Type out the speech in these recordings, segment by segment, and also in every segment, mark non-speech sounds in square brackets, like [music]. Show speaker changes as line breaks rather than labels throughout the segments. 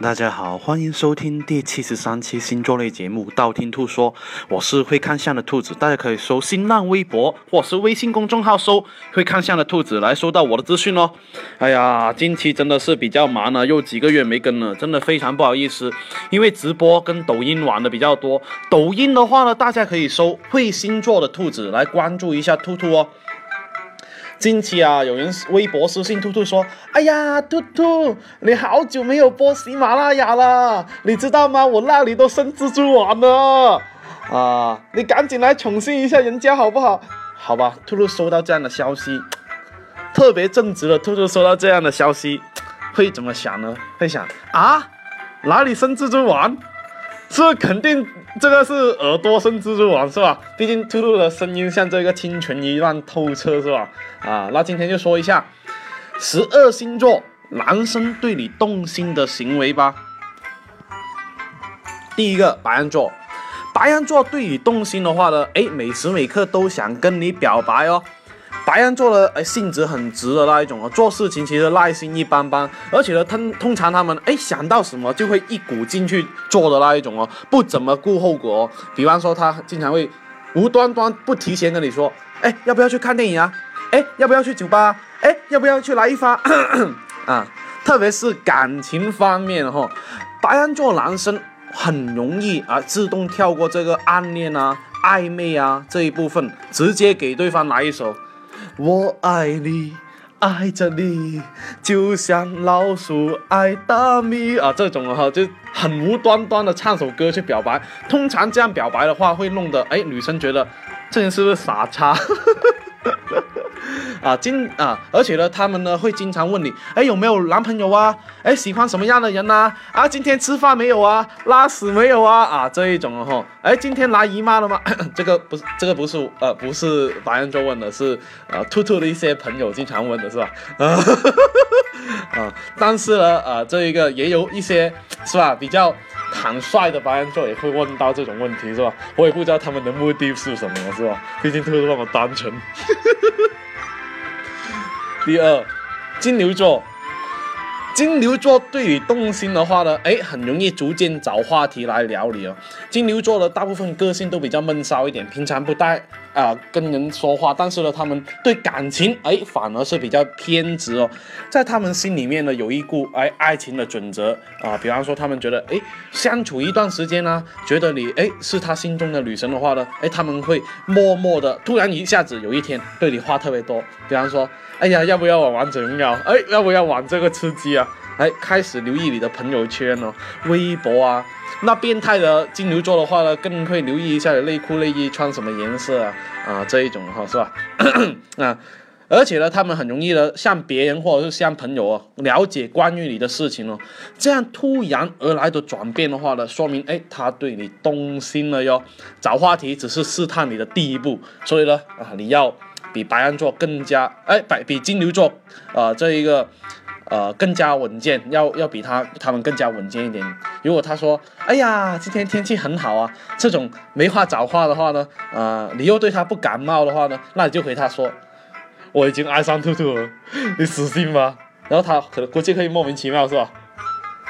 大家好，欢迎收听第七十三期星座类节目《道听途说》，我是会看相的兔子，大家可以搜新浪微博或是微信公众号搜“会看相的兔子”来收到我的资讯哦。哎呀，近期真的是比较忙了，又几个月没更了，真的非常不好意思。因为直播跟抖音玩的比较多，抖音的话呢，大家可以搜“会星座的兔子”来关注一下兔兔哦。近期啊，有人微博私信兔兔说：“哎呀，兔兔，你好久没有播喜马拉雅了，你知道吗？我那里都生蜘蛛网了啊！你赶紧来宠幸一下人家好不好？好吧。”兔兔收到这样的消息，特别正直的兔兔收到这样的消息，会怎么想呢？会想啊，哪里生蜘蛛网？是肯定。这个是耳朵生蜘蛛网是吧？毕竟兔兔的声音像这个清纯一样透彻是吧？啊，那今天就说一下十二星座男生对你动心的行为吧。第一个白羊座，白羊座对你动心的话呢，哎，每时每刻都想跟你表白哦。白羊座的哎性子很直的那一种啊，做事情其实耐心一般般，而且呢，通通常他们哎想到什么就会一股劲去做的那一种哦，不怎么顾后果哦。比方说他经常会无端端不提前跟你说，哎要不要去看电影啊？哎要不要去酒吧？哎要不要去来一发？啊，特别是感情方面哈，白羊座男生很容易啊自动跳过这个暗恋啊、暧昧啊这一部分，直接给对方来一首。我爱你，爱着你，就像老鼠爱大米啊！这种哈就很无端端的唱首歌去表白。通常这样表白的话，会弄得哎女生觉得这人是不是傻叉？[laughs] 啊，经啊，而且呢，他们呢会经常问你，哎，有没有男朋友啊？哎，喜欢什么样的人呢？啊，今天吃饭没有啊？拉屎没有啊？啊，这一种哈，哎，今天来姨妈了吗？[coughs] 这个不是，这个不是，呃，不是白羊座问的，是呃，兔兔的一些朋友经常问的是吧？[laughs] 啊，但是呢，啊，这一个也有一些是吧，比较坦率的白羊座也会问到这种问题是吧？我也不知道他们的目的是什么是吧？毕竟兔兔那么单纯。[laughs] 第二，金牛座，金牛座对你动心的话呢，哎，很容易逐渐找话题来聊你哦。金牛座的大部分个性都比较闷骚一点，平常不带啊跟人说话，但是呢，他们对感情哎反而是比较偏执哦。在他们心里面呢，有一股哎爱情的准则啊，比方说他们觉得哎相处一段时间呢，觉得你哎是他心中的女神的话呢，哎他们会默默的突然一下子有一天对你话特别多，比方说。哎呀，要不要玩王者荣耀？哎，要不要玩这个吃鸡啊？哎，开始留意你的朋友圈哦，微博啊。那变态的金牛座的话呢，更会留意一下内裤内衣穿什么颜色啊啊这一种哈，是吧？[coughs] 啊，而且呢，他们很容易的向别人或者是向朋友啊了解关于你的事情哦。这样突然而来的转变的话呢，说明哎他对你动心了哟。找话题只是试探你的第一步，所以呢啊你要。比白羊座更加哎，比比金牛座，呃，这一个，呃，更加稳健，要要比他他们更加稳健一点。如果他说，哎呀，今天天气很好啊，这种没话找话的话呢，啊，你又对他不感冒的话呢，那你就回他说，我已经爱上兔兔了，你死心吧。然后他可能估计可以莫名其妙是吧？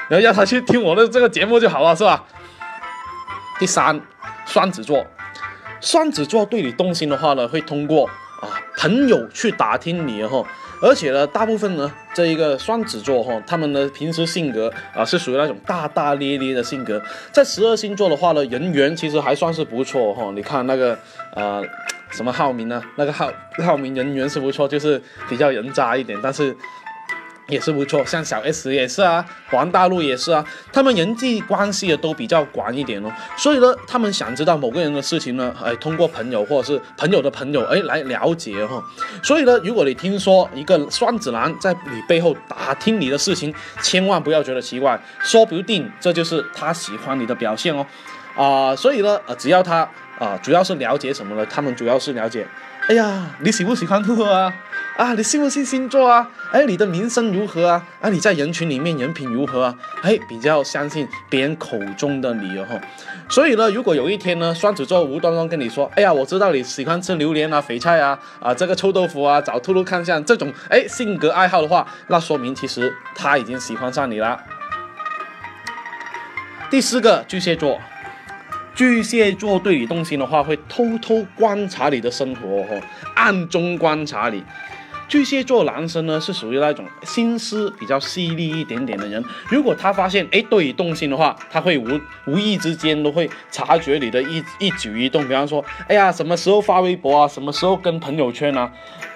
然后让他去听我的这个节目就好了是吧？第三，双子座，双子座对你动心的话呢，会通过。啊，朋友去打听你哈，而且呢，大部分呢，这一个双子座哈，他们的平时性格啊，是属于那种大大咧咧的性格。在十二星座的话呢，人缘其实还算是不错哈。你看那个呃，什么浩明呢？那个浩浩明人缘是不错，就是比较人渣一点，但是。也是不错，像小 S 也是啊，黄大陆也是啊，他们人际关系的都比较广一点哦，所以呢，他们想知道某个人的事情呢，哎，通过朋友或者是朋友的朋友，哎，来了解哈。所以呢，如果你听说一个双子男在你背后打听你的事情，千万不要觉得奇怪，说不定这就是他喜欢你的表现哦。啊，所以呢，呃，只要他啊，主要是了解什么呢？他们主要是了解。哎呀，你喜不喜欢兔兔啊？啊，你信不信星座啊？哎，你的名声如何啊？啊，你在人群里面人品如何啊？哎，比较相信别人口中的你哦。所以呢，如果有一天呢，双子座无端端跟你说，哎呀，我知道你喜欢吃榴莲啊、肥菜啊、啊这个臭豆腐啊，找兔兔看相这种哎性格爱好的话，那说明其实他已经喜欢上你了。第四个巨蟹座，巨蟹座对你动心的话，会偷偷观察你的生活哦，暗中观察你。巨蟹座男生呢是属于那种心思比较细腻一点点的人。如果他发现哎对你动心的话，他会无无意之间都会察觉你的一一举一动。比方说，哎呀，什么时候发微博啊，什么时候跟朋友圈啊，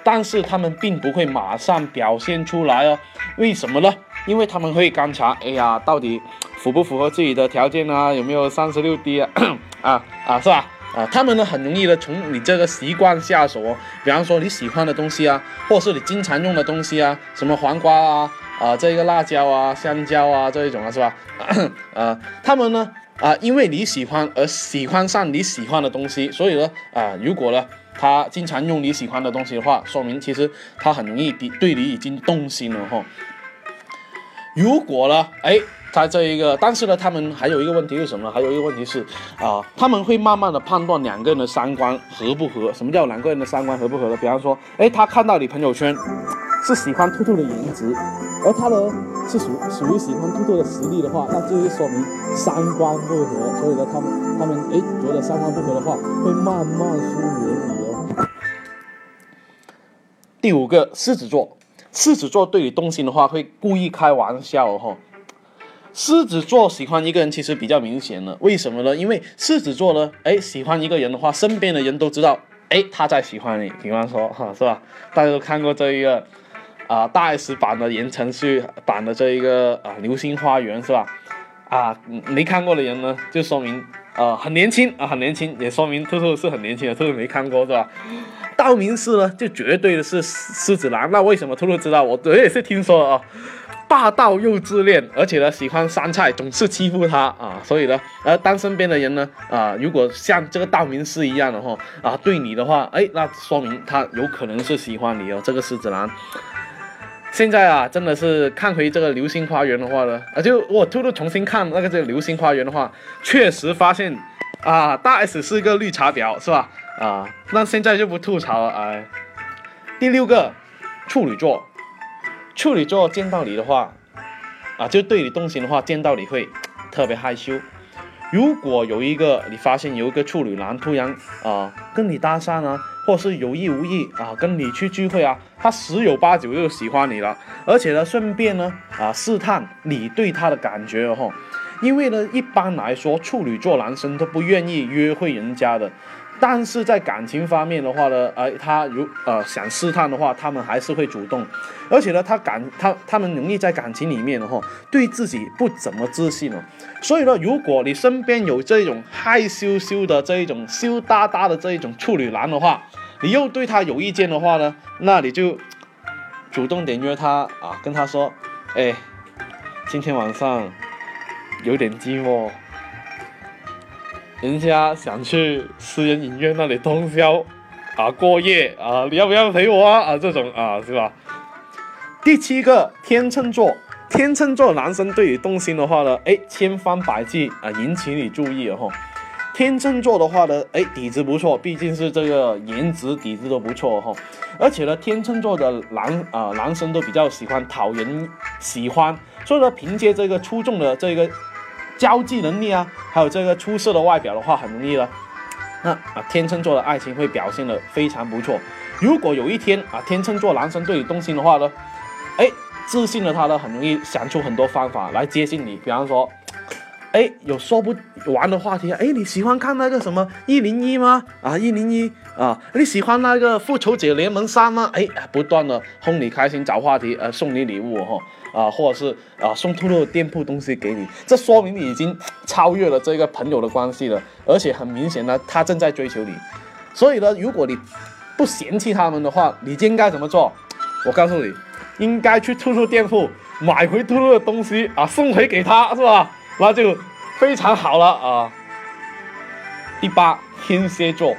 但是他们并不会马上表现出来哦。为什么呢？因为他们会观察，哎呀，到底符不符合自己的条件啊？有没有三十六 D 啊？[coughs] 啊啊，是吧？啊，他们呢很容易的从你这个习惯下手哦，比方说你喜欢的东西啊，或是你经常用的东西啊，什么黄瓜啊，啊这个辣椒啊、香蕉啊这一种啊，是吧？[coughs] 啊，他们呢啊，因为你喜欢而喜欢上你喜欢的东西，所以呢啊，如果呢他经常用你喜欢的东西的话，说明其实他很容易对对你已经动心了哈。如果呢，哎。在这一个，但是呢，他们还有一个问题是什么呢？还有一个问题是，啊，他们会慢慢的判断两个人的三观合不合。什么叫两个人的三观合不合呢？比方说，哎，他看到你朋友圈是喜欢兔兔的颜值，而他呢是属属于喜欢兔兔的实力的话，那就说明三观不合。所以呢，他们他们哎觉得三观不合的话，会慢慢疏远你哦。第五个，狮子座，狮子座对你动心的话，会故意开玩笑哈。狮子座喜欢一个人其实比较明显了，为什么呢？因为狮子座呢，哎，喜欢一个人的话，身边的人都知道，哎，他在喜欢你。比方说，哈，是吧？大家都看过这一个啊，大 S 版的言承旭版的这一个啊，《流星花园》是吧？啊，没看过的人呢，就说明啊，很年轻啊，很年轻，也说明兔兔是很年轻的，兔兔没看过是吧？道明寺呢，就绝对的是狮子男。那为什么兔兔知道？我我也是听说啊。霸道又自恋，而且呢喜欢山菜，总是欺负他啊，所以呢，而当身边的人呢，啊，如果像这个道明寺一样的话，啊，对你的话，哎，那说明他有可能是喜欢你哦，这个狮子男。现在啊，真的是看回这个《流星花园》的话呢，啊，就我突突重新看那个这个《流星花园》的话，确实发现啊，大 S 是一个绿茶婊，是吧？啊，那现在就不吐槽了，哎。第六个，处女座。处女座见到你的话，啊，就对你动心的话，见到你会特别害羞。如果有一个你发现有一个处女男突然啊跟你搭讪啊，或是有意无意啊跟你去聚会啊，他十有八九就喜欢你了，而且呢顺便呢啊试探你对他的感觉哦。因为呢一般来说处女座男生都不愿意约会人家的。但是在感情方面的话呢，呃，他如呃想试探的话，他们还是会主动，而且呢，他感他他们容易在感情里面的话，对自己不怎么自信哦。所以呢，如果你身边有这种害羞羞的这一种羞答答的这一种处女男的话，你又对他有意见的话呢，那你就主动点约他啊，跟他说，哎，今天晚上有点寂寞。人家想去私人影院那里通宵，啊过夜啊，你要不要陪我啊？啊这种啊是吧？第七个天秤座，天秤座男生对你动心的话呢，哎千方百计啊引起你注意哦。天秤座的话呢，哎底子不错，毕竟是这个颜值底子都不错哈。而且呢，天秤座的男啊男生都比较喜欢讨人喜欢，所以呢凭借这个出众的这个。交际能力啊，还有这个出色的外表的话，很容易了。那啊，天秤座的爱情会表现的非常不错。如果有一天啊，天秤座男生对你动心的话呢，哎，自信的他呢，很容易想出很多方法来接近你。比方说，哎，有说不完的话题。哎，你喜欢看那个什么一零一吗？啊，一零一啊，你喜欢那个复仇者联盟三吗？哎，不断的哄你开心，找话题，呃，送你礼物哈。啊，或者是啊，送兔兔店铺东西给你，这说明你已经超越了这个朋友的关系了，而且很明显呢，他正在追求你。所以呢，如果你不嫌弃他们的话，你应该怎么做？我告诉你，应该去兔兔店铺买回兔兔的东西啊，送回给他，是吧？那就非常好了啊。第八，天蝎座，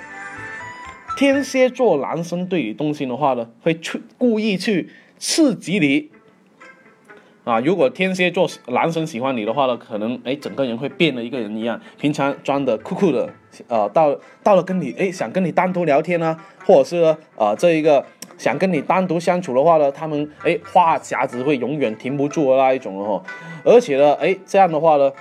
天蝎座男生对你动心的话呢，会去故意去刺激你。啊，如果天蝎座男生喜欢你的话呢，可能哎整个人会变了一个人一样，平常装的酷酷的，呃，到到了跟你哎想跟你单独聊天呢，或者是呃这一个想跟你单独相处的话呢，他们哎话匣子会永远停不住的那一种哦，而且呢哎这样的话呢，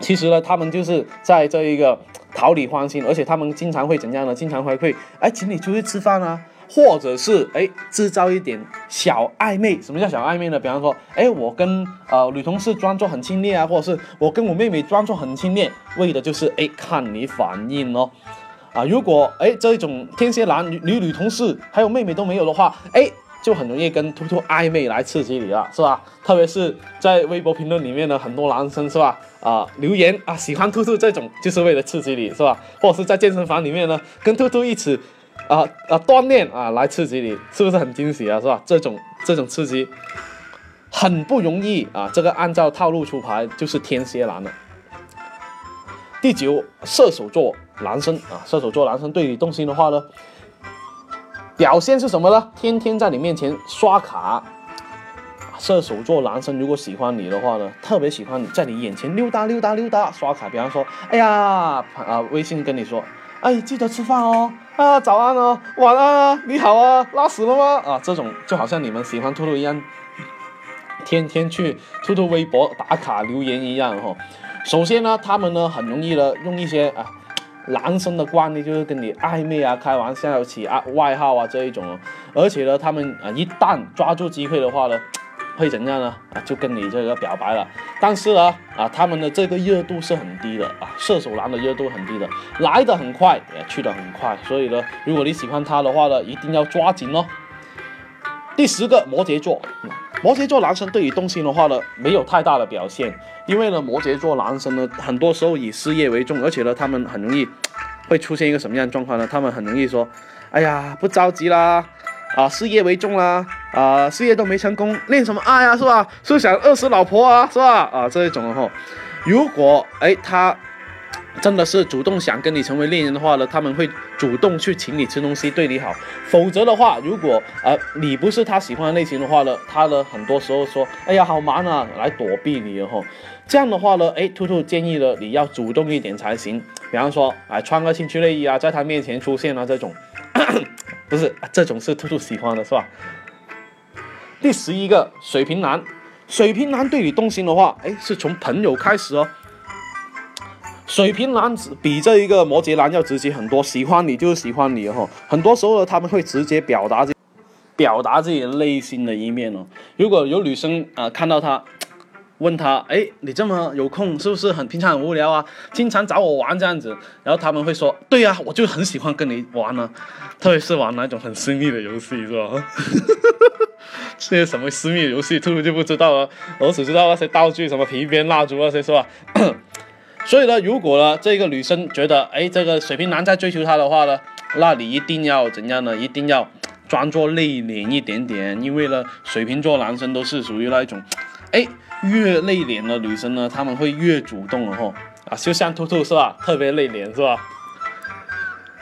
其实呢，他们就是在这一个讨你欢心，而且他们经常会怎样呢？经常会会哎请你出去吃饭啊，或者是哎制造一点小暧昧。什么叫小暧昧呢？比方说，哎我跟呃女同事装作很亲密啊，或者是我跟我妹妹装作很亲密，为的就是哎看你反应哦。啊，如果哎这一种天蝎男女女女同事还有妹妹都没有的话，哎。就很容易跟兔兔暧昧来刺激你了，是吧？特别是在微博评论里面呢，很多男生是吧？啊，留言啊，喜欢兔兔这种就是为了刺激你，是吧？或者是在健身房里面呢，跟兔兔一起啊啊锻炼啊，来刺激你，是不是很惊喜啊？是吧？这种这种刺激很不容易啊，这个按照套路出牌就是天蝎男了。第九，射手座男生啊，射手座男生对你动心的话呢？表现是什么呢？天天在你面前刷卡。射手座男生如果喜欢你的话呢，特别喜欢你在你眼前溜达溜达溜达刷卡。比方说，哎呀，啊，微信跟你说，哎，记得吃饭哦，啊，早安哦，晚安啊，你好啊，拉屎了吗？啊，这种就好像你们喜欢兔兔一样，天天去兔兔微博打卡留言一样哈。首先呢，他们呢很容易的用一些啊。男生的惯例就是跟你暧昧啊，开玩笑起啊外号啊这一种，而且呢，他们啊一旦抓住机会的话呢，会怎样呢？啊，就跟你这个表白了。但是呢，啊，他们的这个热度是很低的啊，射手男的热度很低的，来的很快，也去的很快。所以呢，如果你喜欢他的话呢，一定要抓紧哦。第十个摩羯座。摩羯座男生对于动心的话呢，没有太大的表现，因为呢，摩羯座男生呢，很多时候以事业为重，而且呢，他们很容易会出现一个什么样的状况呢？他们很容易说，哎呀，不着急啦，啊，事业为重啦，啊，事业都没成功，恋什么爱啊，是吧？是想饿死老婆啊，是吧？啊，这一种哈，如果哎他。真的是主动想跟你成为恋人的话呢，他们会主动去请你吃东西，对你好。否则的话，如果呃你不是他喜欢的类型的话呢，他呢很多时候说，哎呀好忙啊，来躲避你哦。这样的话呢，哎，兔兔建议了你要主动一点才行。比方说，哎，穿个情趣内衣啊，在他面前出现啊，这种，不是这种是兔兔喜欢的，是吧？第十一个水瓶男，水瓶男对你动心的话，哎，是从朋友开始哦。水瓶男子比这一个摩羯男要直接很多，喜欢你就是喜欢你哦。很多时候，他们会直接表达自表达自己内心的一面哦。如果有女生啊看到他，问他，哎，你这么有空，是不是很平常很无聊啊？经常找我玩这样子，然后他们会说，对呀，我就很喜欢跟你玩呢，[laughs] 特别是玩那种很私密的游戏，是吧？[laughs] 这些什么私密游戏，兔兔就不知道了，我只知道那些道具，什么皮鞭、蜡烛那些，是吧？[coughs] 所以呢，如果呢这个女生觉得，哎，这个水瓶男在追求她的话呢，那你一定要怎样呢？一定要装作内敛一点点，因为呢，水瓶座男生都是属于那一种，哎，越内敛的女生呢，他们会越主动了哈，啊，就像兔兔是吧？特别内敛是吧？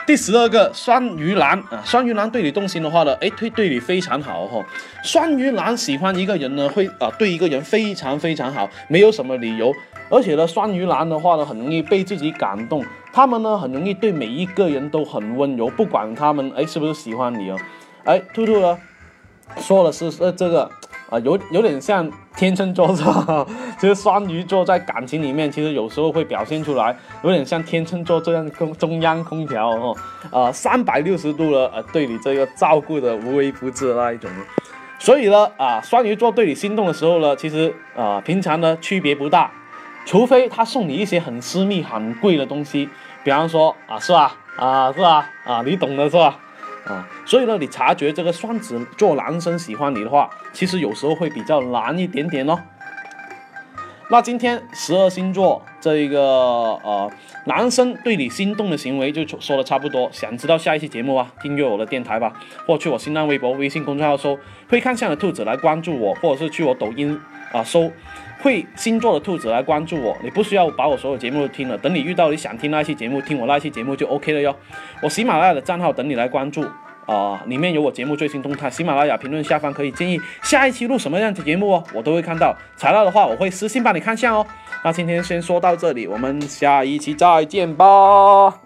第十二个双鱼男啊，双鱼男对你动心的话呢，哎，对对你非常好哈。双鱼男喜欢一个人呢，会啊对一个人非常非常好，没有什么理由。而且呢，双鱼男的话呢，很容易被自己感动。他们呢，很容易对每一个人都很温柔，不管他们哎是不是喜欢你哦。哎，兔兔呢，说的是呃这个啊，有有点像天秤座 [laughs] 是吧？其实双鱼座在感情里面，其实有时候会表现出来，有点像天秤座这样空中央空调哦，啊三百六十度的呃对你这个照顾的无微不至的那一种。所以呢，啊双鱼座对你心动的时候呢，其实啊平常呢区别不大。除非他送你一些很私密、很贵的东西，比方说啊，是吧？啊，是吧？啊，你懂的是吧？啊，所以呢，你察觉这个双子座男生喜欢你的话，其实有时候会比较难一点点哦。那今天十二星座这一个呃男生对你心动的行为就说的差不多。想知道下一期节目啊？订阅我的电台吧，或去我新浪微博、微信公众号搜“会看相的兔子”来关注我，或者是去我抖音啊搜。会星座的兔子来关注我，你不需要把我所有节目都听了，等你遇到你想听那期节目，听我那期节目就 OK 了哟。我喜马拉雅的账号等你来关注啊，里面有我节目最新动态。喜马拉雅评论下方可以建议下一期录什么样的节目哦，我都会看到。材料的话，我会私信帮你看下哦。那今天先说到这里，我们下一期再见吧。